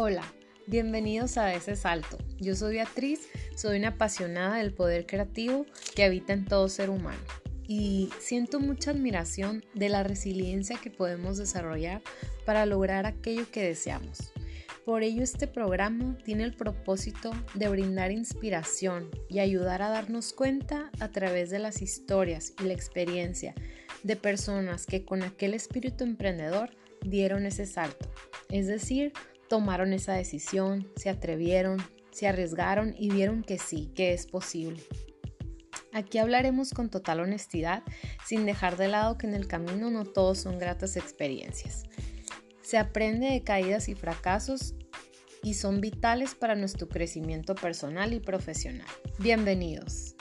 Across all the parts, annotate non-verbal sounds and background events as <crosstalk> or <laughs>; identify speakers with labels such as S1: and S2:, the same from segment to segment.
S1: Hola, bienvenidos a ese salto. Yo soy Beatriz, soy una apasionada del poder creativo que habita en todo ser humano y siento mucha admiración de la resiliencia que podemos desarrollar para lograr aquello que deseamos. Por ello este programa tiene el propósito de brindar inspiración y ayudar a darnos cuenta a través de las historias y la experiencia de personas que con aquel espíritu emprendedor dieron ese salto, es decir, tomaron esa decisión, se atrevieron, se arriesgaron y vieron que sí, que es posible. Aquí hablaremos con total honestidad, sin dejar de lado que en el camino no todos son gratas experiencias. Se aprende de caídas y fracasos y son vitales para nuestro crecimiento personal y profesional. Bienvenidos.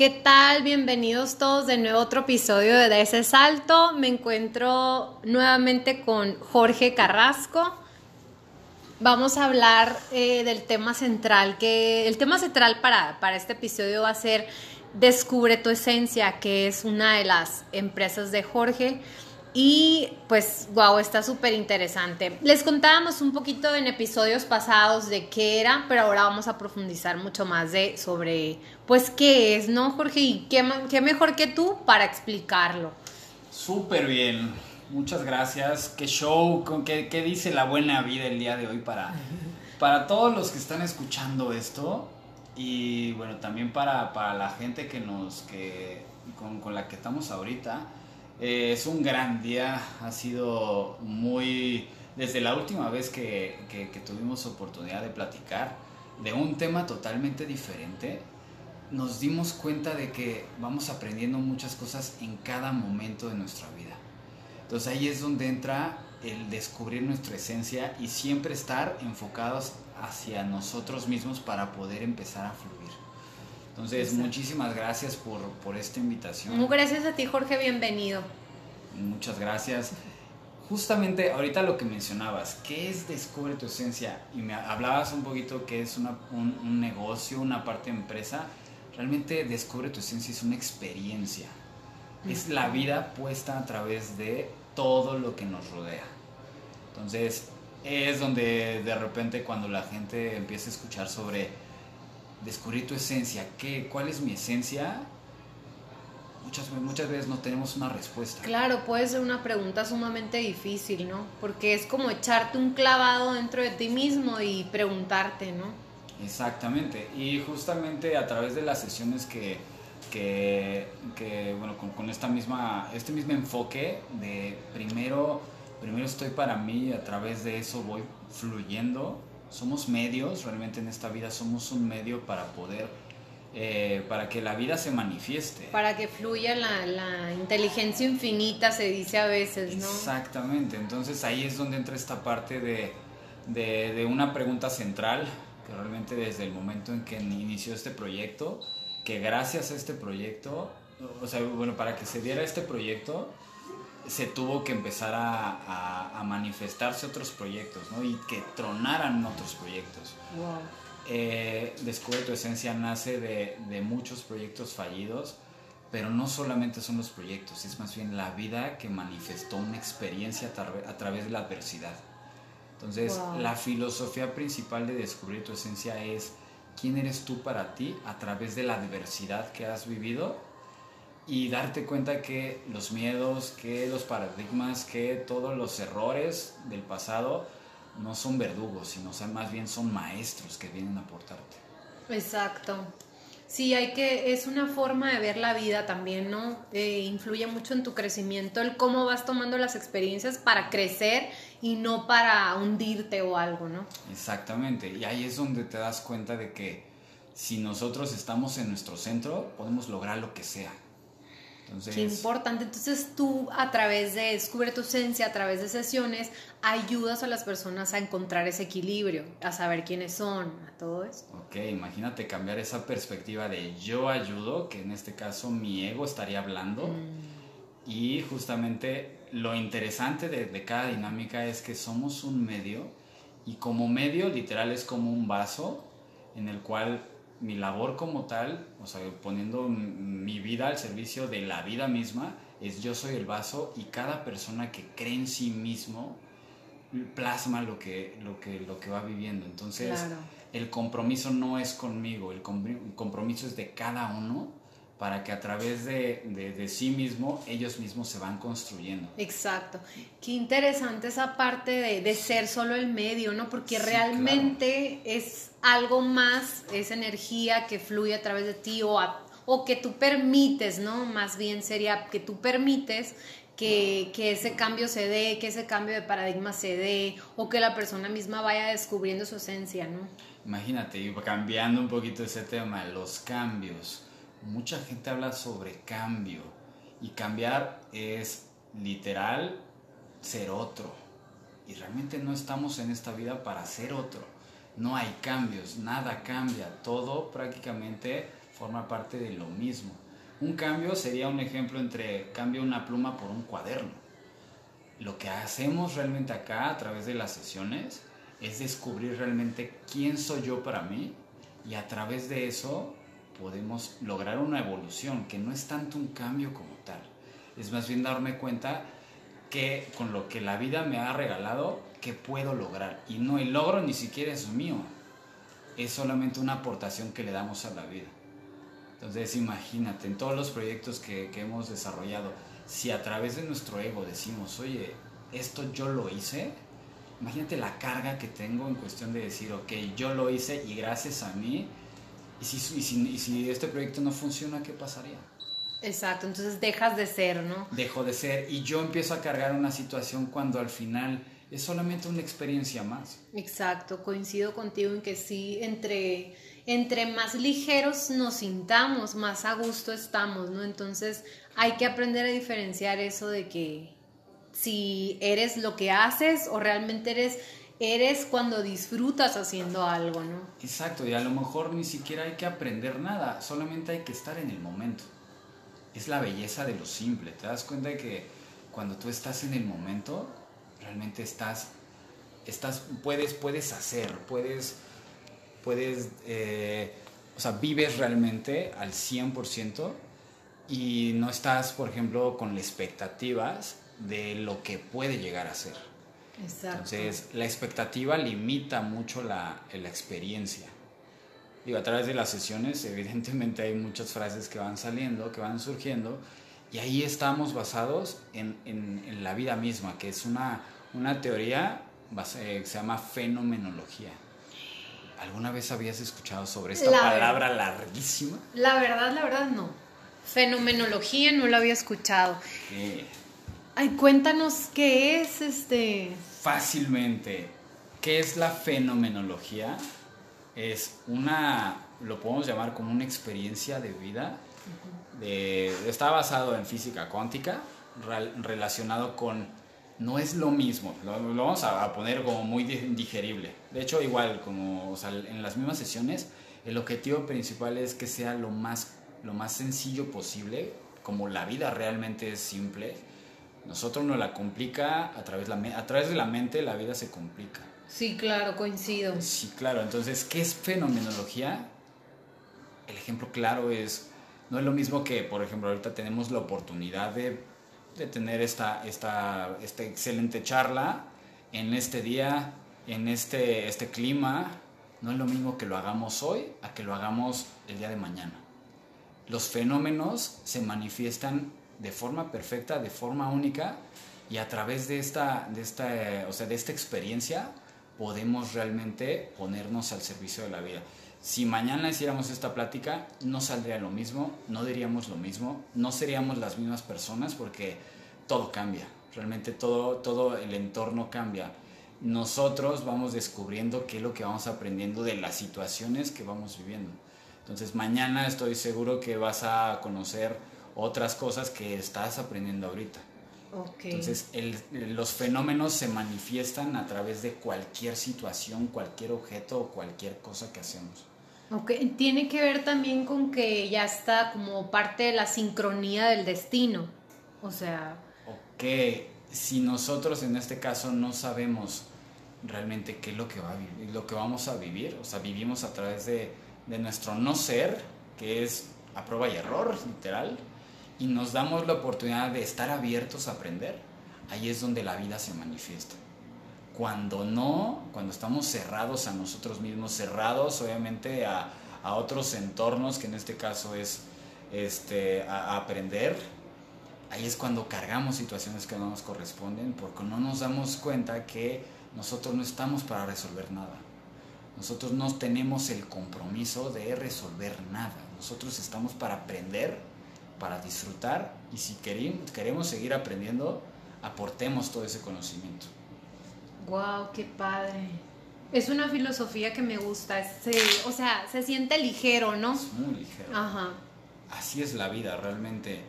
S1: ¿Qué tal? Bienvenidos todos de nuevo a otro episodio de ese salto. Me encuentro nuevamente con Jorge Carrasco. Vamos a hablar eh, del tema central, que el tema central para, para este episodio va a ser Descubre tu esencia, que es una de las empresas de Jorge. Y pues, wow, está súper interesante. Les contábamos un poquito en episodios pasados de qué era, pero ahora vamos a profundizar mucho más de sobre, pues, qué es, ¿no, Jorge? Y qué, qué mejor que tú para explicarlo.
S2: Súper bien. Muchas gracias. Qué show, qué, qué dice la buena vida el día de hoy para, para todos los que están escuchando esto. Y bueno, también para, para la gente que nos, que, con, con la que estamos ahorita eh, es un gran día, ha sido muy... Desde la última vez que, tuvimos oportunidad de platicar de un tema totalmente diferente, nos dimos cuenta de que vamos aprendiendo muchas cosas en cada momento de nuestra vida. Entonces ahí es donde entra el descubrir nuestra esencia y siempre estar enfocados hacia nosotros mismos para poder empezar a fluir. Entonces, muchísimas gracias por, por esta invitación.
S1: Muy gracias a ti, Jorge, bienvenido.
S2: Muchas gracias. Justamente ahorita lo que mencionabas, ¿qué es Descubre tu Esencia? Y me hablabas un poquito que es una, un, un, negocio, una parte de empresa. Realmente Descubre tu Esencia es una experiencia. Es la vida puesta a través de todo lo que nos rodea. Entonces, es donde de repente cuando la gente empieza a escuchar sobre descubrir tu esencia. ¿Qué, ¿Cuál es mi esencia? Muchas, muchas veces no tenemos una respuesta.
S1: Claro, puede ser una pregunta sumamente difícil, ¿no? Porque es como echarte un clavado dentro de ti mismo y preguntarte, ¿no?
S2: Exactamente. Y justamente a través de las sesiones que, que, bueno, con, con, esta misma, este mismo enfoque de primero, primero estoy para mí y a través de eso voy fluyendo somos medios, realmente en esta vida somos un medio para poder, eh, para que la vida se manifieste.
S1: Para que fluya la, inteligencia infinita, se dice a veces, ¿no?
S2: Exactamente, entonces ahí es donde entra esta parte de, de, una pregunta central, que realmente desde el momento en que inició este proyecto, que gracias a este proyecto, o sea, bueno, para que se diera este proyecto, se tuvo que empezar a, manifestarse otros proyectos, ¿no? Y que tronaran otros proyectos. Wow. Eh, Descubre tu esencia nace de, muchos proyectos fallidos, pero no solamente son los proyectos, es más bien la vida que manifestó una experiencia a, través de la adversidad. Entonces, la filosofía principal de Descubrir tu esencia es quién eres tú para ti a través de la adversidad que has vivido y darte cuenta que los miedos, que los paradigmas, que todos los errores del pasado no son verdugos, sino más bien son maestros que vienen a aportarte.
S1: Exacto. Sí, hay que, es una forma de ver la vida también, ¿no? Eh, influye mucho en tu crecimiento el cómo vas tomando las experiencias para crecer y no para hundirte o algo, ¿no?
S2: Exactamente, y ahí es donde te das cuenta de que si nosotros estamos en nuestro centro, podemos lograr lo que sea.
S1: Qué importante. Entonces tú a través de Descubre tu esencia, a través de sesiones, ayudas a las personas a encontrar ese equilibrio, a saber quiénes son, a todo eso.
S2: Ok, imagínate cambiar esa perspectiva de yo ayudo, que en este caso mi ego estaría hablando. Mm. Y justamente lo interesante de, de cada dinámica es que somos un medio y como medio literal es como un vaso en el cual mi labor como tal, o sea, poniendo mi vida al servicio de la vida misma, es yo soy el vaso y cada persona que cree en sí mismo plasma lo que, lo que, lo que va viviendo. Entonces, el compromiso no es conmigo, el compromiso es de cada uno para que a través de, sí mismo ellos mismos se van construyendo.
S1: Exacto. Qué interesante esa parte de, ser solo el medio, ¿no? Porque realmente es algo más, es energía que fluye a través de ti o, o que tú permites, ¿no? Más bien sería que tú permites que, que, ese cambio se dé, que ese cambio de paradigma se dé, o que la persona misma vaya descubriendo su esencia, ¿no?
S2: Imagínate, cambiando un poquito ese tema, los cambios mucha gente habla sobre cambio y cambiar es literal ser otro. Y realmente no estamos en esta vida para ser otro. No hay cambios, nada cambia, todo prácticamente forma parte de lo mismo. Un cambio sería un ejemplo entre cambio una pluma por un cuaderno. Lo que hacemos realmente acá a través de las sesiones es descubrir realmente quién soy yo para mí y a través de eso podemos lograr una evolución, que no es tanto un cambio como tal. Es más bien darme cuenta que con lo que la vida me ha regalado, que puedo lograr. Y no el logro ni siquiera es mío, es solamente una aportación que le damos a la vida. Entonces imagínate, en todos los proyectos que, hemos desarrollado, si a través de nuestro ego decimos, oye, esto yo lo hice, imagínate la carga que tengo en cuestión de decir, ok, yo lo hice y gracias a mí y si, si, este proyecto no funciona, ¿qué pasaría?
S1: Exacto, entonces dejas de ser, ¿no?
S2: Dejo de ser y yo empiezo a cargar una situación cuando al final es solamente una experiencia más.
S1: Exacto, coincido contigo en que sí, entre, entre más ligeros nos sintamos, más a gusto estamos, ¿no? Entonces hay que aprender a diferenciar eso de que si eres lo que haces o realmente eres eres cuando disfrutas haciendo algo, ¿no?
S2: Exacto, y a lo mejor ni siquiera hay que aprender nada, solamente hay que estar en el momento. Es la belleza de lo simple, te das cuenta de que cuando tú estás en el momento, realmente estás, estás puedes, puedes hacer, puedes, puedes, eh, o sea, vives realmente al 100% y no estás, por ejemplo, con las expectativas de lo que puede llegar a ser. Entonces, la expectativa limita mucho la, la, experiencia. Digo, a través de las sesiones, <laughs> evidentemente hay muchas frases que van saliendo, que van surgiendo, y ahí estamos basados en, en, la vida misma, que es una, una teoría que se llama fenomenología. ¿Alguna vez habías escuchado sobre esta palabra larguísima?
S1: La verdad, la verdad no. Fenomenología no la había escuchado. Ay, cuéntanos qué es este
S2: fácilmente. ¿Qué es la fenomenología? Es una, lo podemos llamar como una experiencia de vida. está basado en física cuántica, relacionado con, no es lo mismo, lo, vamos a, poner como muy digerible. De hecho, igual, como en las mismas sesiones, el objetivo principal es que sea lo más, lo más sencillo posible, como la vida realmente es simple nosotros nos la complica a través, la, a través de la mente, la vida se complica.
S1: Sí, claro, coincido.
S2: Sí, claro. Entonces, ¿qué es fenomenología? El ejemplo claro es, no es lo mismo que, por ejemplo, ahorita tenemos la oportunidad de, de tener esta, esta, esta excelente charla en este día, en este, este clima. No es lo mismo que lo hagamos hoy a que lo hagamos el día de mañana. Los fenómenos se manifiestan de forma perfecta, de forma única, y a través de esta, de esta, o sea, de esta experiencia podemos realmente ponernos al servicio de la vida. Si mañana hiciéramos esta plática, no saldría lo mismo, no diríamos lo mismo, no seríamos las mismas personas porque todo cambia, realmente todo, todo el entorno cambia. Nosotros vamos descubriendo qué es lo que vamos aprendiendo de las situaciones que vamos viviendo. Entonces mañana estoy seguro que vas a conocer otras cosas que estás aprendiendo ahorita. Entonces, los fenómenos se manifiestan a través de cualquier situación, cualquier objeto o cualquier cosa que hacemos.
S1: Ok, tiene que ver también con que ya está como parte de la sincronía del destino. O sea...
S2: Ok, si nosotros en este caso no sabemos realmente qué es lo que, va a vivir, lo que vamos a vivir, o sea, vivimos a través de de nuestro no ser, que es a prueba y error, literal, y nos damos la oportunidad de estar abiertos a aprender, ahí es donde la vida se manifiesta. Cuando no, cuando estamos cerrados a nosotros mismos, cerrados obviamente a, a otros entornos, que en este caso es este, a, aprender, ahí es cuando cargamos situaciones que no nos corresponden, porque no nos damos cuenta que nosotros no estamos para resolver nada. Nosotros no tenemos el compromiso de resolver nada. Nosotros estamos para aprender, para disfrutar y si queremos seguir aprendiendo, aportemos todo ese conocimiento.
S1: ¡Wow! ¡Qué padre! Es una filosofía que me gusta. o sea, se siente ligero, ¿no?
S2: Es muy ligero. Ajá. Así es la vida, realmente.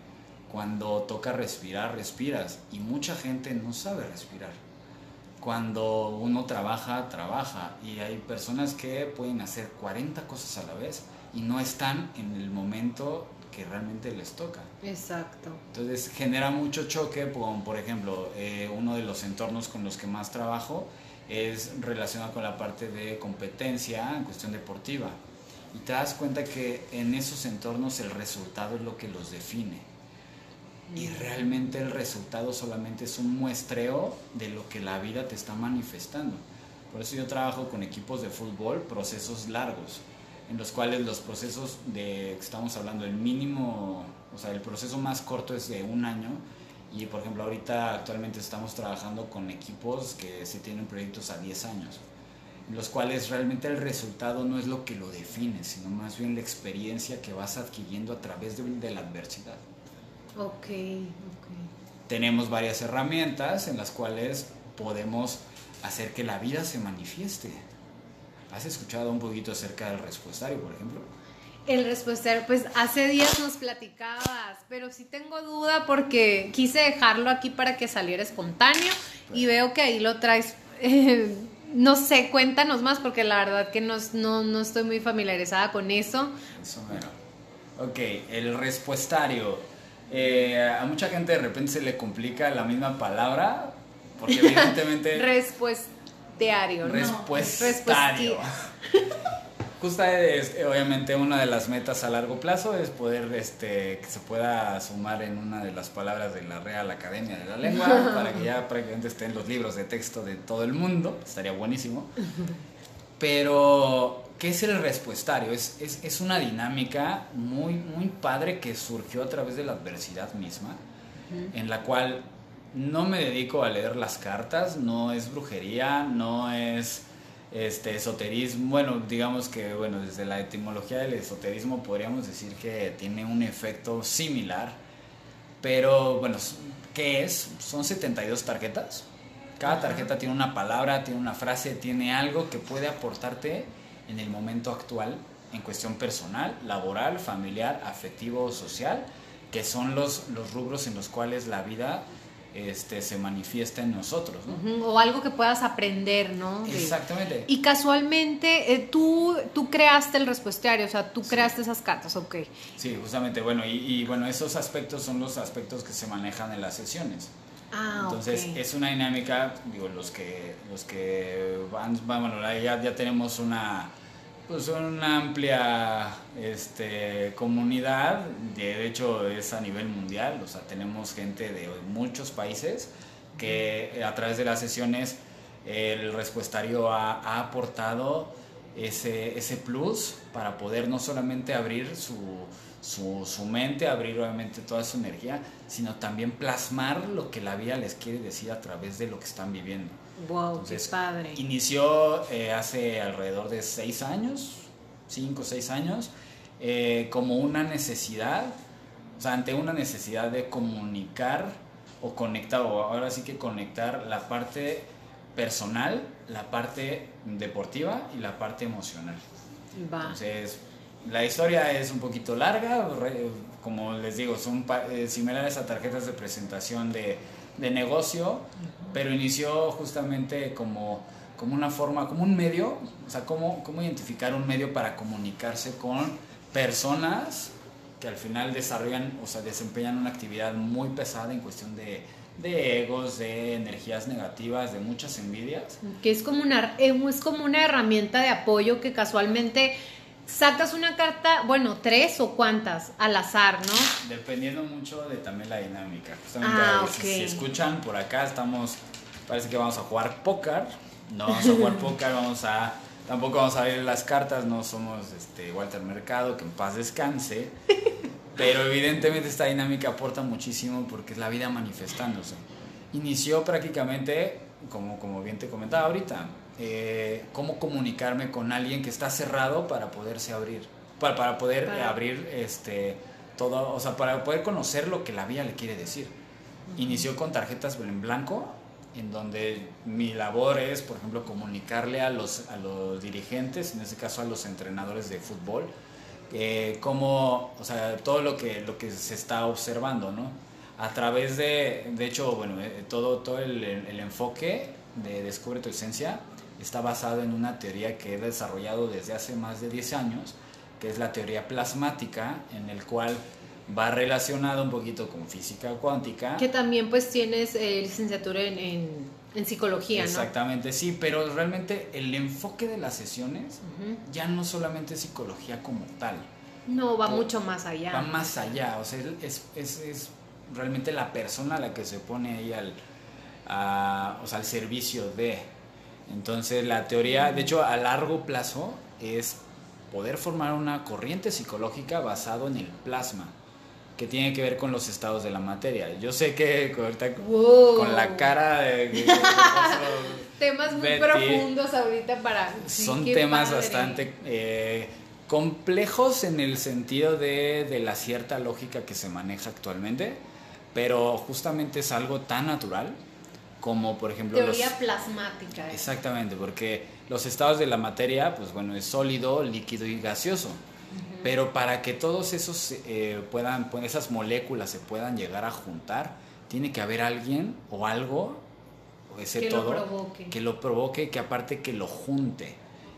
S2: Cuando toca respirar, respiras. Y mucha gente no sabe respirar. Cuando uno trabaja, trabaja. Y hay personas que pueden hacer 40 cosas a la vez y no están en el momento que realmente les toca.
S1: Exacto.
S2: Entonces genera mucho choque con, por ejemplo, eh, uno de los entornos con los que más trabajo es relacionado con la parte de competencia en cuestión deportiva. Y te das cuenta que en esos entornos el resultado es lo que los define. Y mm. realmente el resultado solamente es un muestreo de lo que la vida te está manifestando. Por eso yo trabajo con equipos de fútbol, procesos largos, en los cuales los procesos de, estamos hablando, el mínimo, o sea, el proceso más corto es de un año y por ejemplo, ahorita actualmente estamos trabajando con equipos que se tienen proyectos a 10 años, en los cuales realmente el resultado no es lo que lo define, sino más bien la experiencia que vas adquiriendo a través de, de la adversidad.
S1: Ok, ok.
S2: Tenemos varias herramientas en las cuales podemos hacer que la vida se manifieste. ¿Has escuchado un poquito acerca del respuestario, por ejemplo?
S1: El respuestario, pues hace días nos platicabas, pero sí tengo duda porque quise dejarlo aquí para que saliera espontáneo y veo que ahí lo traes. Eh, no sé, cuéntanos más porque la verdad que no, no, estoy muy familiarizada con eso.
S2: Eso Ok, el respuestario. Eh, a mucha gente de repente se le complica la misma palabra porque <laughs> evidentemente...
S1: Respuestario, ¿no?
S2: Respuestario. <laughs> Justo es, obviamente una de las metas a largo plazo es poder este, que se pueda sumar en una de las palabras de la Real Academia de la Lengua <laughs> para que ya prácticamente esté en los libros de texto de todo el mundo, estaría buenísimo. Pero, ¿qué es el respuestario? Es, es, es una dinámica muy, muy padre que surgió a través de la adversidad misma, en la cual no me dedico a leer las cartas, no es brujería, no es este esoterismo, bueno, digamos que bueno, desde la etimología del esoterismo podríamos decir que tiene un efecto similar, pero bueno, ¿qué es? Son 72 tarjetas. Cada tarjeta tiene una palabra, tiene una frase, tiene algo que puede aportarte en el momento actual en cuestión personal, laboral, familiar, afectivo o social, que son los, los rubros en los cuales la vida este, se manifiesta en nosotros, ¿no?
S1: O algo que puedas aprender, ¿no?
S2: Exactamente.
S1: Y casualmente eh, tú, tú creaste el respuestario, o sea, tú creaste esas cartas, ok.
S2: Sí, justamente, bueno, y, bueno, esos aspectos son los aspectos que se manejan en las sesiones.
S1: Ah,
S2: Entonces es una dinámica, digo, los que, los que van, bueno, ya, ya tenemos una, pues una amplia este, comunidad, de hecho es a nivel mundial, o sea, tenemos gente de muchos países que a través de las sesiones el respuestario ha, aportado ese, ese, plus para poder no solamente abrir su, su, su, mente, abrir obviamente toda su energía, sino también plasmar lo que la vida les quiere decir a través de lo que están viviendo.
S1: Wow, qué padre.
S2: Inició eh, hace alrededor de seis años, cinco o seis años, eh, como una necesidad, o sea, ante una necesidad de comunicar o conectar, o ahora sí que conectar la parte personal, la parte deportiva y la parte emocional. Entonces, la historia es un poquito larga, como les digo, son eh, similares a tarjetas de presentación de de negocio, pero inició justamente como, como una forma, como un medio, o sea, cómo, cómo identificar un medio para comunicarse con personas que al final desarrollan, o sea, desempeñan una actividad muy pesada en cuestión de, de egos, de energías negativas, de muchas envidias.
S1: Que es como una, es como una herramienta de apoyo que casualmente sacas una carta, bueno, tres o cuántas, al azar, ¿no?
S2: Dependiendo mucho de también la dinámica. Justamente
S1: Ah,
S2: si- escuchan por acá, estamos, parece que vamos a jugar póker. No vamos a jugar <laughs> póker, vamos a, tampoco vamos a ver las cartas, no somos este, Walter Mercado, que en paz descanse. <laughs> Pero evidentemente esta dinámica aporta muchísimo porque es la vida manifestándose. Inició prácticamente, como, como bien te comentaba ahorita, eh, cómo comunicarme con alguien que está cerrado para poderse abrir, para, para poder
S1: Para-
S2: abrir este, todo, o sea, para poder conocer lo que la vida le quiere decir. Inició con tarjetas en blanco, en donde mi labor es, por ejemplo, comunicarle a los, a los dirigentes, en este caso a los entrenadores de fútbol, eh, cómo, o sea, todo lo que, lo que se está observando, ¿no? A través de, de hecho, bueno, eh, todo, todo el, el enfoque de Descubre tu Esencia está basado en una teoría que he desarrollado desde hace más de 10 años, que es la teoría plasmática, en el cual va relacionado un poquito con física cuántica.
S1: Que también pues tienes eh, licenciatura en, en, en psicología, ¿no?
S2: Exactamente, sí, pero realmente el enfoque de las sesiones
S1: Ujú.
S2: ya no solamente es psicología como tal,
S1: No, va
S2: Por-
S1: mucho más allá.
S2: va más allá, o sea, es, es, es realmente la persona la que se pone ahí al, a- o sea, al servicio de. Entonces la teoría, de hecho, a largo plazo es poder formar una corriente psicológica basado en el plasma, que tiene que ver con los estados de la materia. Yo sé que ahorita
S1: Wow.
S2: con la cara de... de- de- <laughs>
S1: Temas muy
S2: Betty.
S1: profundos ahorita para...
S2: son temas bastante eh, complejos en el sentido de, de la cierta lógica que se maneja actualmente, pero justamente es algo tan natural como por ejemplo
S1: Teoría
S2: los...
S1: plasmática. ¿eh?
S2: Exactamente, porque los estados de la materia, pues bueno, es sólido, líquido y gaseoso. Pero para que todos esos eh, puedan, pues, esas moléculas se puedan llegar a juntar, tiene que haber alguien o algo, o ese
S1: Que lo
S2: todo,
S1: provoque.
S2: que lo provoque, que aparte que lo junte.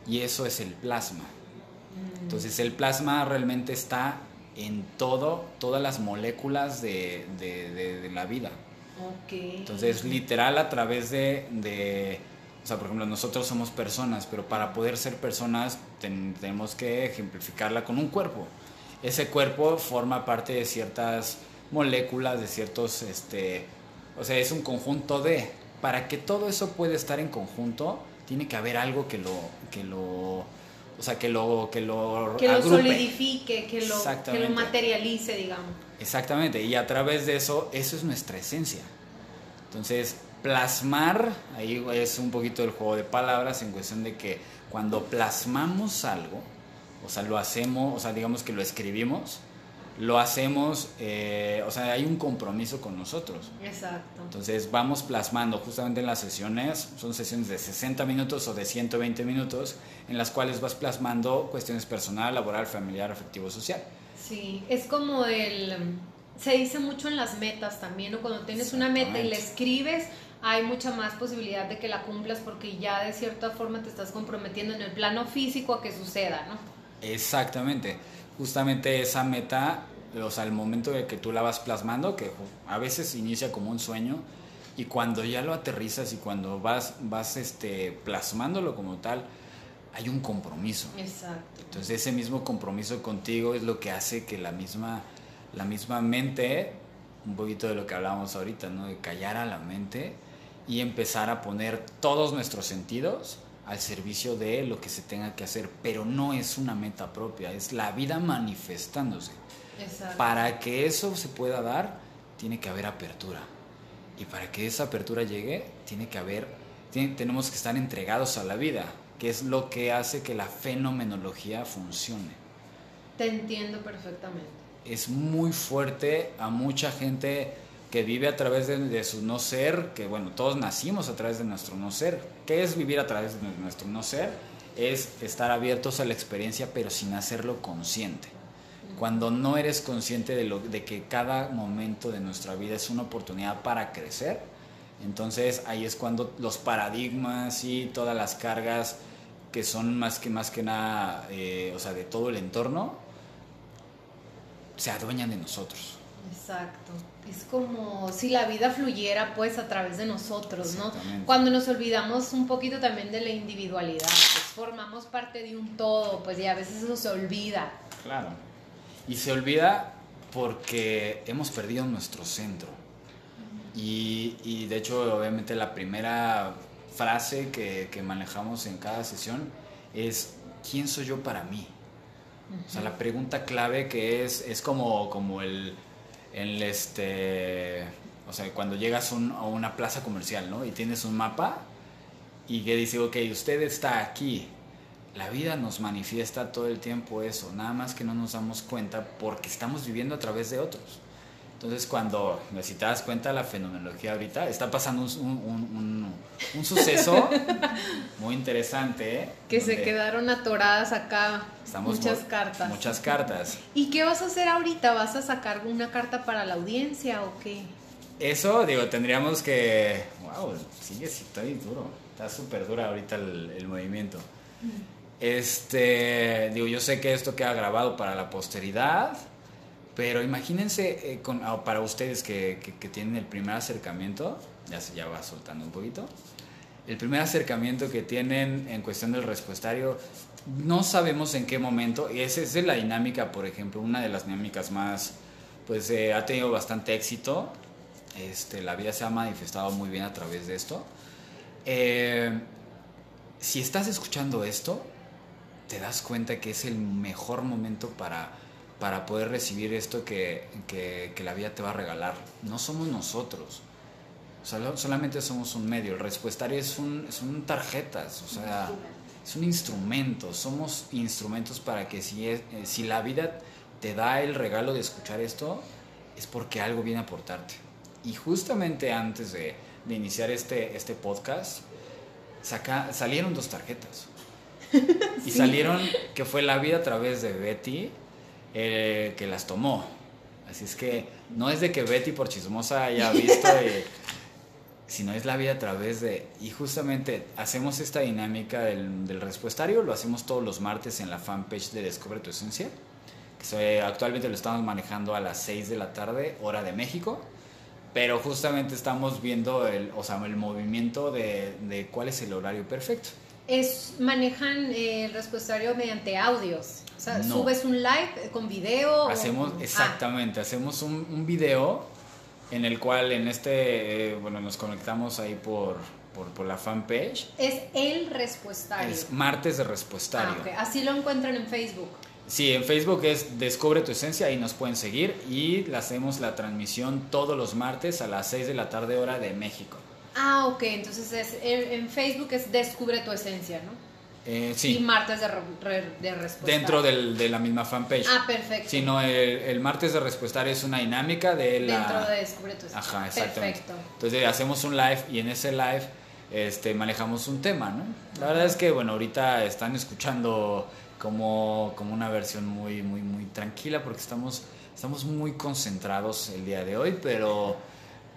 S2: Y eso es el plasma.
S1: Mm.
S2: Entonces el plasma realmente está en todo, todas las moléculas de, de- de- de la vida.
S1: Ok.
S2: Entonces, literal, a través de, o sea, por ejemplo, nosotros somos personas, pero para poder ser personas ten- tenemos que ejemplificarla con un cuerpo. Ese cuerpo forma parte de ciertas moléculas, de ciertos, este, o sea, es un conjunto de. Para que todo eso pueda estar en conjunto, tiene que haber algo que lo, que lo, o sea, que lo, que lo
S1: que lo solidifique, que lo, que lo materialice, digamos.
S2: Exactamente, y a través de eso, eso es nuestra esencia. Entonces, plasmar, ahí es un poquito el juego de palabras en cuestión de que cuando plasmamos algo, o sea, lo hacemos, o sea, digamos que lo escribimos, lo hacemos, eh, o sea, hay un compromiso con nosotros.
S1: Exacto.
S2: Entonces vamos plasmando justamente en las sesiones, son sesiones de 60 minutos o de 120 minutos, en las cuales vas plasmando cuestiones personal, laboral, familiar, afectivo, social.
S1: Sí, es como el... Se dice mucho en las metas también, ¿no? Cuando tienes una meta y la escribes, hay mucha más posibilidad de que la cumplas porque ya de cierta forma te estás comprometiendo en el plano físico a que suceda, ¿no?
S2: Exactamente. Justamente esa meta, o sea, el momento de que tú la vas plasmando, que a veces inicia como un sueño, y cuando ya lo aterrizas y cuando vas, vas este, plasmándolo como tal, hay un compromiso.
S1: Exacto.
S2: Entonces ese mismo compromiso contigo es lo que hace que la misma, la misma mente, un poquito de lo que hablábamos ahorita, ¿no? De callar a la mente y empezar a poner todos nuestros sentidos al servicio de lo que se tenga que hacer, pero no es una meta propia, es la vida manifestándose.
S1: Exacto.
S2: Para que eso se pueda dar, tiene que haber apertura. Y para que esa apertura llegue, tiene que haber, tiene- tenemos que estar entregados a la vida, que es lo que hace que la fenomenología funcione.
S1: Te entiendo perfectamente.
S2: Es muy fuerte a mucha gente que vive a través de, su no ser, que bueno, todos nacimos a través de nuestro no ser. ¿Qué es vivir a través de nuestro no ser? Es estar abiertos a la experiencia, pero sin hacerlo consciente. Cuando no eres consciente de, lo, de que cada momento de nuestra vida es una oportunidad para crecer, entonces ahí es cuando los paradigmas y todas las cargas que son más que más que nada, eh, o sea, de todo el entorno, se adueñan de nosotros.
S1: Exacto. Es como si la vida fluyera pues a través de nosotros, ¿no? Cuando nos olvidamos un poquito también de la individualidad, pues formamos parte de un todo, pues y a veces eso se olvida.
S2: Claro. Y se olvida porque hemos perdido nuestro centro. Y, y de hecho, obviamente, la primera frase que, que, manejamos en cada sesión es, ¿quién soy yo para mí? O sea, la pregunta clave que es, es como, como el, el, este, o sea, cuando llegas a una plaza comercial, ¿no? Y tienes un mapa y que dice, ok, usted está aquí. La vida nos manifiesta todo el tiempo eso, nada más que no nos damos cuenta porque estamos viviendo a través de otros. Entonces, cuando, si te das cuenta, la fenomenología ahorita está pasando un, un, suceso <laughs> muy interesante. ¿eh?
S1: Que se quedaron atoradas acá muchas cartas.
S2: Muchas cartas.
S1: ¿Y qué vas a hacer ahorita? ¿Vas a sacar una carta para la audiencia o qué?
S2: Eso, digo, tendríamos que... ¡Wow! Sigue, sí, está bien duro. Está súper dura ahorita el, movimiento. Este, digo, yo sé que esto queda grabado para la posteridad, pero imagínense eh, ah, para ustedes que, que, tienen el primer acercamiento, ya se ya va soltando un poquito, el primer acercamiento que tienen en cuestión del respuestario, no sabemos en qué momento, y esa es la dinámica, por ejemplo, una de las dinámicas más, pues eh, ha tenido bastante éxito, este, la vida se ha manifestado muy bien a través de esto. Eh, si estás escuchando esto, te das cuenta que es el mejor momento para, para poder recibir esto que, que, la vida te va a regalar. No somos nosotros. solamente somos un medio. El respuestario es un, son tarjetas, o sea, es un instrumento. Somos instrumentos para que si, es, eh, si la vida te da el regalo de escuchar esto, es porque algo viene a aportarte. Y justamente antes de, iniciar este, este podcast, saca, salieron dos tarjetas. <laughs> Y salieron que fue la vida a través de Betty eh, que las tomó. Así es que no es de que Betty por chismosa haya visto, <laughs> sino es la vida a través de... Y justamente hacemos esta dinámica del, del respuestario, lo hacemos todos los martes en la fanpage de Descubre tu Esencia. Que actualmente lo estamos manejando a las 6 de la tarde, hora de México pero justamente estamos viendo el, o sea, el movimiento de, de cuál es el horario perfecto.
S1: Es, manejan eh, el respuestario mediante audios. O sea, subes un live con video.
S2: Hacemos, ah. exactamente, hacemos un, un, video en el cual en este, eh, bueno, nos conectamos ahí por, por, por, la fanpage.
S1: Es el respuestario. Es
S2: martes de respuestario.
S1: Ah, Así lo encuentran en Facebook.
S2: Sí, en Facebook es Descubre tu Esencia, ahí nos pueden seguir y hacemos la transmisión todos los martes a las 6 de la tarde hora de México.
S1: Ah, ok, entonces es, en Facebook es Descubre tu Esencia, ¿no?
S2: Eh, sí.
S1: Y martes de, de respuesta.
S2: Dentro del, de la misma fanpage.
S1: Ah, perfecto.
S2: Sí, no, el, martes de respuesta es una dinámica de la...
S1: Dentro de Descubre tu.
S2: Ajá, exactamente. Perfecto. Entonces hacemos un live y en ese live este, manejamos un tema, ¿no? La verdad es que, bueno, ahorita están escuchando como, como una versión muy, muy, muy tranquila porque estamos, estamos muy concentrados el día de hoy, pero,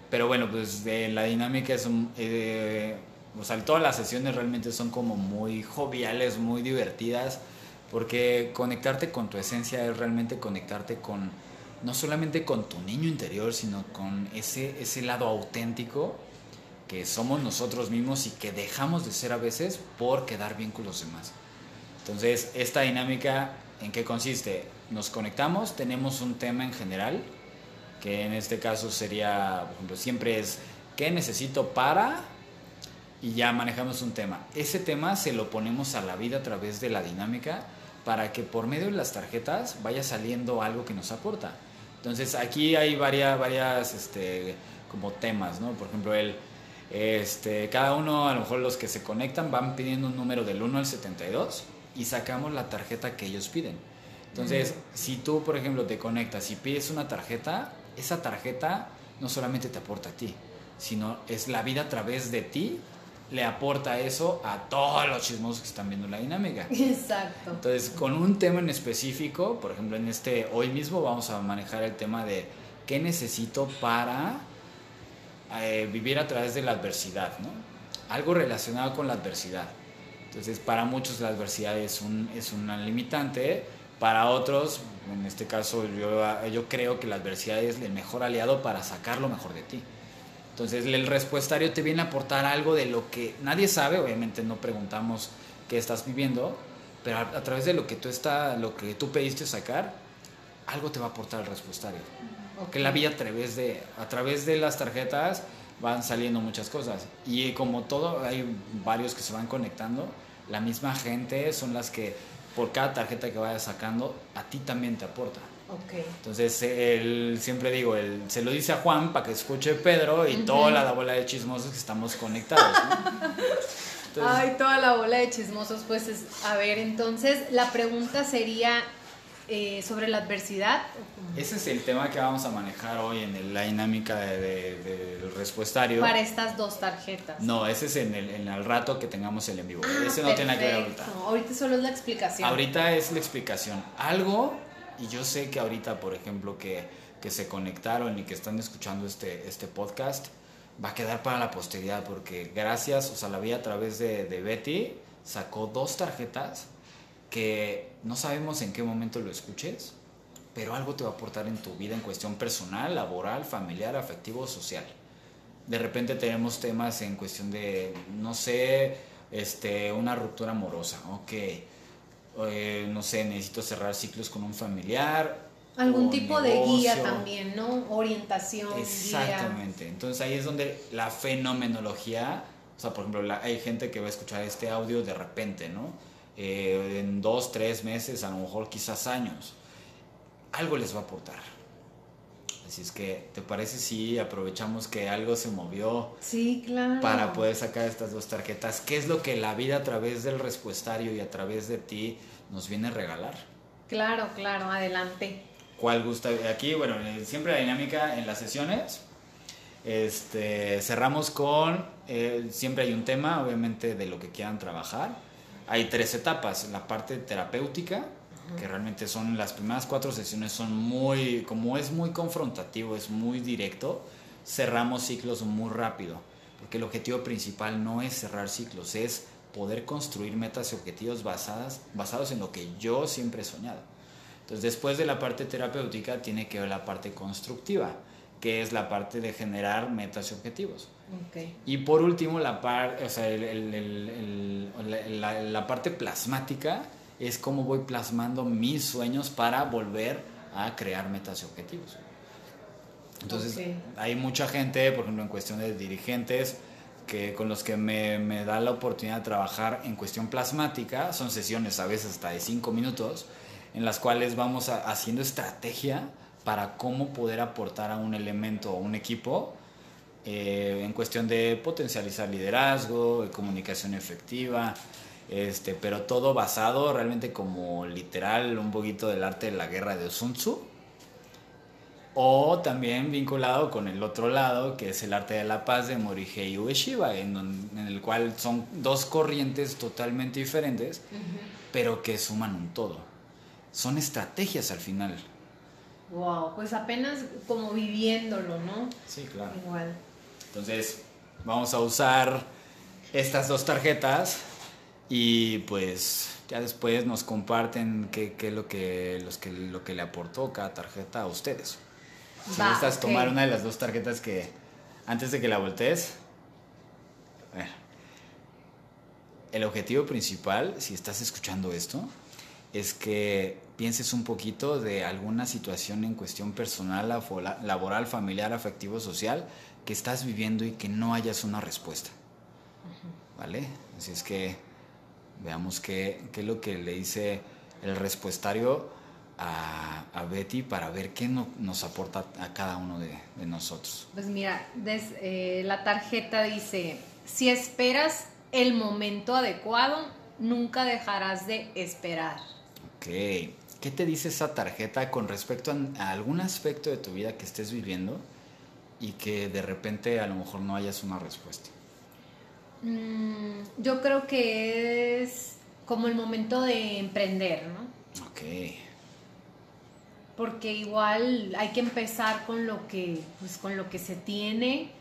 S2: pero bueno, pues de la dinámica es... Eh, o sea, todas las sesiones realmente son como muy joviales, muy divertidas, porque conectarte con tu esencia es realmente conectarte con, no solamente con tu niño interior, sino con ese, ese lado auténtico que somos nosotros mismos y que dejamos de ser a veces por quedar bien con los demás. Entonces, esta dinámica, ¿en qué consiste? Nos conectamos, tenemos un tema en general, que en este caso sería, por ejemplo, siempre es, ¿qué necesito para? Y ya manejamos un tema. Ese tema se lo ponemos a la vida a través de la dinámica para que por medio de las tarjetas vaya saliendo algo que nos aporta. Entonces aquí hay varias, varias este, como temas, ¿no? Por ejemplo, el, este, cada uno, a lo mejor los que se conectan van pidiendo un número del 1 al 72 y sacamos la tarjeta que ellos piden. Entonces, si tú, por ejemplo, te conectas y pides una tarjeta, esa tarjeta no solamente te aporta a ti, sino es la vida a través de ti le aporta eso a todos los chismosos que están viendo la dinámica. <laughs>
S1: Exacto.
S2: Entonces, con un tema en específico, por ejemplo, en este hoy mismo vamos a manejar el tema de qué necesito para eh, vivir a través de la adversidad, ¿no? Algo relacionado con la adversidad. Entonces, para muchos la adversidad es, un, es una limitante, para otros, en este caso yo, yo creo que la adversidad es el mejor aliado para sacar lo mejor de ti. Entonces, el respuestario te viene a aportar algo de lo que nadie sabe, obviamente no preguntamos que estás viviendo, pero a, través de lo que tú está, lo que tú pediste sacar, algo te va a aportar el respuestario. Que la vida a través de a través de las tarjetas van saliendo muchas cosas y como todo hay varios que se van conectando, la misma gente son las que por cada tarjeta que vayas sacando a ti también te aporta.
S1: Okay.
S2: Entonces, él, siempre digo, él, se lo dice a Juan para que escuche Pedro y toda la bola de chismosos que estamos conectados.
S1: Ay, toda la bola de chismosos. Pues, es, a ver, entonces la pregunta sería eh, sobre la adversidad.
S2: Ese es el tema que vamos a manejar hoy en la dinámica del de, respuestario.
S1: Para estas dos tarjetas.
S2: No, ese es en el, en el rato que tengamos el en vivo. Ah, ese no tiene nada que ver ahorita.
S1: ahorita solo es la explicación.
S2: Ahorita es la explicación. Algo y yo sé que ahorita, por ejemplo, que, que se conectaron y que están escuchando este, este podcast, va a quedar para la posteridad porque gracias, o sea, la vi a través de, Betty, sacó dos tarjetas que no sabemos en qué momento lo escuches, pero algo te va a aportar en tu vida en cuestión personal, laboral, familiar, afectivo, social. De repente tenemos temas en cuestión de, no sé, este, una ruptura amorosa, ok eh, no sé, necesito cerrar ciclos con un familiar.
S1: Algún tipo de guía también, ¿no? Orientación.
S2: Exactamente. Entonces ahí es donde la fenomenología, o sea, por ejemplo, hay gente que va a escuchar este audio de repente, ¿no? Eh, en dos, tres meses, a lo mejor quizás años. Algo les va a aportar. Así es que, ¿te parece si aprovechamos que algo se movió?
S1: Sí, claro.
S2: Para poder sacar estas dos tarjetas. ¿Qué es lo que la vida a través del respuestario y a través de ti nos viene a regalar?
S1: Claro, claro, adelante.
S2: ¿Cuál gusta? Aquí, bueno, eh, siempre la dinámica en las sesiones. Este, cerramos con, eh, siempre hay un tema, obviamente, de lo que quieran trabajar. Hay tres etapas, la parte terapéutica, que realmente son las primeras cuatro sesiones son muy, como es muy confrontativo, es muy directo, cerramos ciclos muy rápido, porque el objetivo principal no es cerrar ciclos, es poder construir metas y objetivos basadas, basados en lo que yo siempre he soñado. Entonces, después de la parte terapéutica, tiene que ver la parte constructiva, que es la parte de generar metas y objetivos. Y por último, la, par, o sea, la parte plasmática, es cómo voy plasmando mis sueños para volver a crear metas y objetivos. Entonces, hay mucha gente, por ejemplo, en cuestión de dirigentes, que con los que me, me, da la oportunidad de trabajar en cuestión plasmática, son sesiones a veces hasta de cinco minutos, en las cuales vamos haciendo estrategia para cómo poder aportar a un elemento o un equipo eh, en cuestión de potencializar liderazgo, de comunicación efectiva, este, pero todo basado realmente como literal un poquito del arte de la guerra de Sun Tzu. O también vinculado con el otro lado, que es el arte de la paz de Morihei Ueshiba, en, en el cual son dos corrientes totalmente diferentes, pero que suman un todo. Son estrategias al final.
S1: Wow, pues apenas como viviéndolo, ¿no?
S2: Sí, claro.
S1: Igual.
S2: Entonces, vamos a usar estas dos tarjetas y pues ya después nos comparten qué, es lo que, los que, lo que le aportó cada tarjeta a ustedes. Si Va, gustas tomar una de las dos tarjetas que antes de que la voltees. El objetivo principal, si estás escuchando esto, es que pienses un poquito de alguna situación en cuestión personal, laboral, familiar, afectivo, social, que estás viviendo y que no hayas una respuesta. ¿Vale? Así es que Veamos qué, qué, es lo que le dice el respuestario a, a Betty para ver qué no, nos aporta a cada uno de, de nosotros.
S1: Pues mira, eh, la tarjeta dice, si esperas el momento adecuado, nunca dejarás de esperar.
S2: Ok, ¿qué te dice esa tarjeta con respecto a algún aspecto de tu vida que estés viviendo y que de repente a lo mejor no hayas una respuesta?
S1: Mm, yo creo que es como el momento de emprender, ¿no?
S2: Ok.
S1: Porque igual hay que empezar con lo que, pues, con lo que se tiene,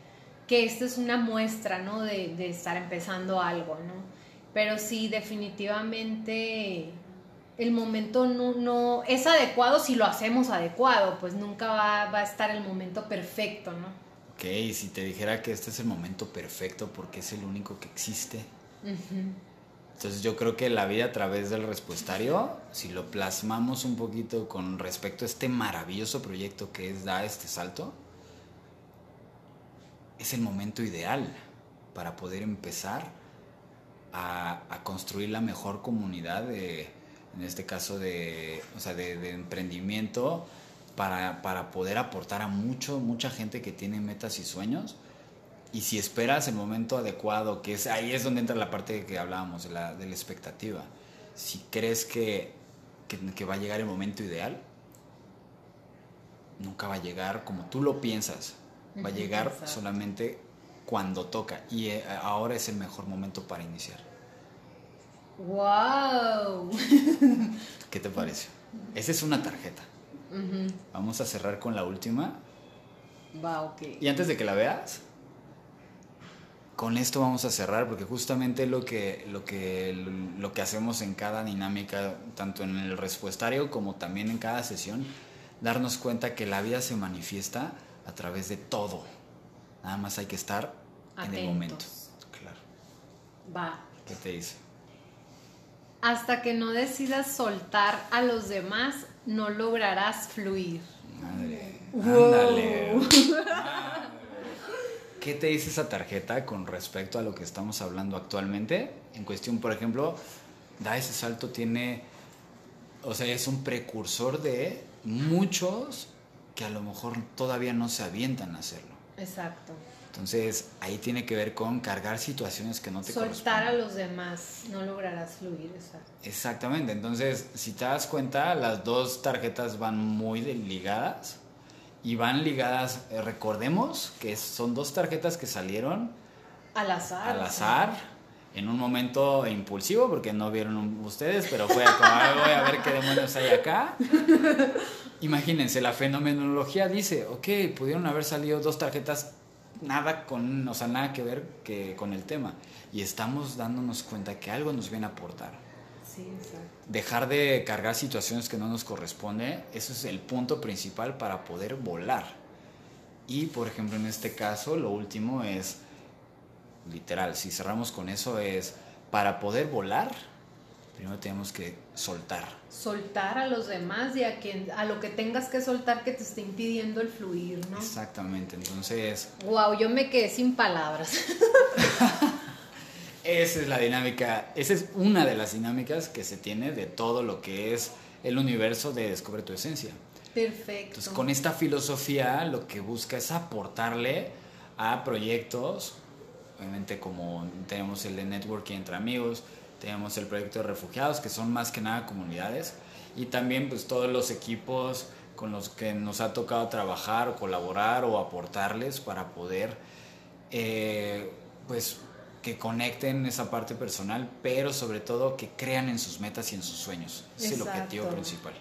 S1: que esto es una muestra, ¿no? De, de estar empezando algo, ¿no? Pero sí, definitivamente el momento no, no, es adecuado si lo hacemos adecuado, pues nunca va, va a estar el momento perfecto, ¿no?
S2: Ok, si te dijera que este es el momento perfecto porque es el único que existe. Entonces yo creo que la vida a través del respuestario, si lo plasmamos un poquito con respecto a este maravilloso proyecto que es Da este salto, es el momento ideal para poder empezar a, construir la mejor comunidad de, en este caso de, o sea, de, emprendimiento para, para, poder aportar a mucho, mucha gente que tiene metas y sueños. Y si esperas el momento adecuado, que es ahí es donde entra la parte que hablábamos, de la, de la expectativa. Si crees que, que, que va a llegar el momento ideal, nunca va a llegar como tú lo piensas. Va a llegar solamente cuando toca. Y eh, ahora es el mejor momento para iniciar.
S1: ¡Wow!
S2: ¿Qué te parece? Esa es una tarjeta. Vamos a cerrar con la última.
S1: Va, ok.
S2: Y antes de que la veas, con esto vamos a cerrar porque justamente lo que, lo que, lo que hacemos en cada dinámica, tanto en el respuestario como también en cada sesión, darnos cuenta que la vida se manifiesta a través de todo. Nada más hay que estar en el momento. Claro.
S1: Va.
S2: ¿Qué te dice?
S1: Hasta que no decidas soltar a los demás, no lograrás fluir.
S2: Madre. Ándale. ¿Qué te dice esa tarjeta con respecto a lo que estamos hablando actualmente? En cuestión, por ejemplo, da ese salto tiene, o sea, es un precursor de muchos que a lo mejor todavía no se avientan a hacerlo.
S1: Exacto.
S2: Entonces, ahí tiene que ver con cargar situaciones que no te
S1: Soltar a los demás, no lograrás fluir. Exacto.
S2: Exactamente. Entonces, si te das cuenta, las dos tarjetas van muy ligadas y van ligadas, eh, recordemos que son dos tarjetas que salieron
S1: al azar.
S2: Al azar. En un momento impulsivo, porque no vieron ustedes, pero fue como, voy a ver qué demonios hay acá. <laughs> Imagínense, la fenomenología dice, ok, pudieron haber salido dos tarjetas nada con, o sea, nada que ver que con el tema. Y estamos dándonos cuenta que algo nos viene a aportar.
S1: Sí, exacto.
S2: Dejar de cargar situaciones que no nos corresponde, eso es el punto principal para poder volar. Y por ejemplo, en este caso, lo último es, literal, si cerramos con eso, es para poder volar, primero tenemos que soltar.
S1: Soltar a los demás y a, quien, a lo que tengas que soltar que te esté impidiendo el fluir, ¿no?
S2: Exactamente, entonces...
S1: Wow, yo me quedé sin palabras. <laughs>
S2: esa es la dinámica, esa es una de las dinámicas que se tiene de todo lo que es el universo de Descubre tu Esencia.
S1: Perfecto.
S2: Entonces, con esta filosofía lo que busca es aportarle a proyectos, obviamente como tenemos el de networking entre amigos, tenemos el proyecto de refugiados, que son más que nada comunidades, y también pues todos los equipos con los que nos ha tocado trabajar o colaborar o aportarles para poder eh, pues que conecten esa parte personal, pero sobre todo que crean en sus metas y en sus sueños. Es el objetivo principal.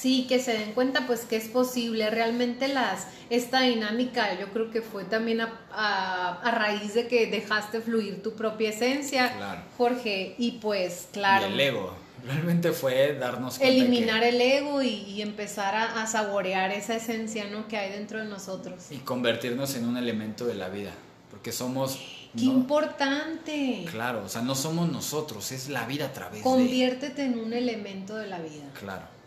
S1: Sí, que se den cuenta pues que es posible. Realmente las, esta dinámica yo creo que fue también a, raíz de que dejaste fluir tu propia esencia, Jorge, y pues claro.
S2: el ego. Realmente fue darnos
S1: cuenta Eliminar el ego y, empezar a, saborear esa esencia ¿no? que hay dentro de nosotros.
S2: Y convertirnos en un elemento de la vida. Porque somos
S1: Qué importante.
S2: Claro, o sea, no somos nosotros, es la vida a través
S1: Conviértete en un elemento de la vida.
S2: Claro.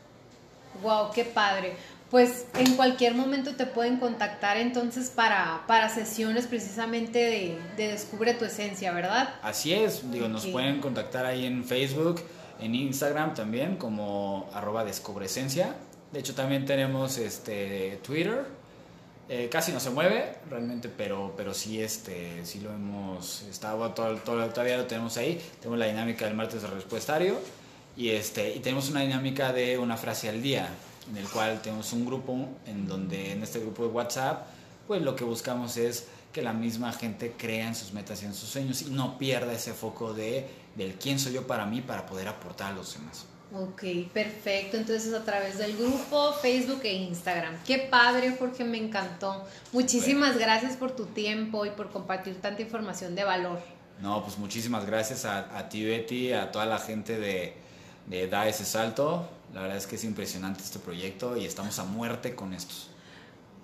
S1: Wow, qué padre. Pues en cualquier momento te pueden contactar entonces para, para sesiones precisamente de, Descubre tu Esencia, ¿verdad?
S2: Así es, digo, nos pueden contactar ahí en Facebook, en Instagram también como arroba Descubre Esencia. De hecho también tenemos este Twitter, eh, casi no se mueve realmente, pero, pero sí, este, sí lo hemos estado, todo, todavía lo tenemos ahí. Tenemos la dinámica del martes de respuestario y, este, y tenemos una dinámica de una frase al día, en el cual tenemos un grupo en donde en este grupo de WhatsApp, pues lo que buscamos es que la misma gente crea en sus metas y en sus sueños y no pierda ese foco de del quién soy yo para mí para poder aportar a los demás.
S1: Ok, perfecto. Entonces a través del grupo, Facebook e Instagram. Qué padre, Jorge, me encantó. Muchísimas gracias por tu tiempo y por compartir tanta información de valor.
S2: No, pues muchísimas gracias a, a ti, Betty, a toda la gente de, de Da ese salto. La verdad es que es impresionante este proyecto y estamos a muerte con estos.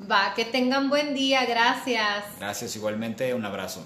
S1: Va, que tengan buen día, gracias.
S2: Gracias igualmente, un abrazo.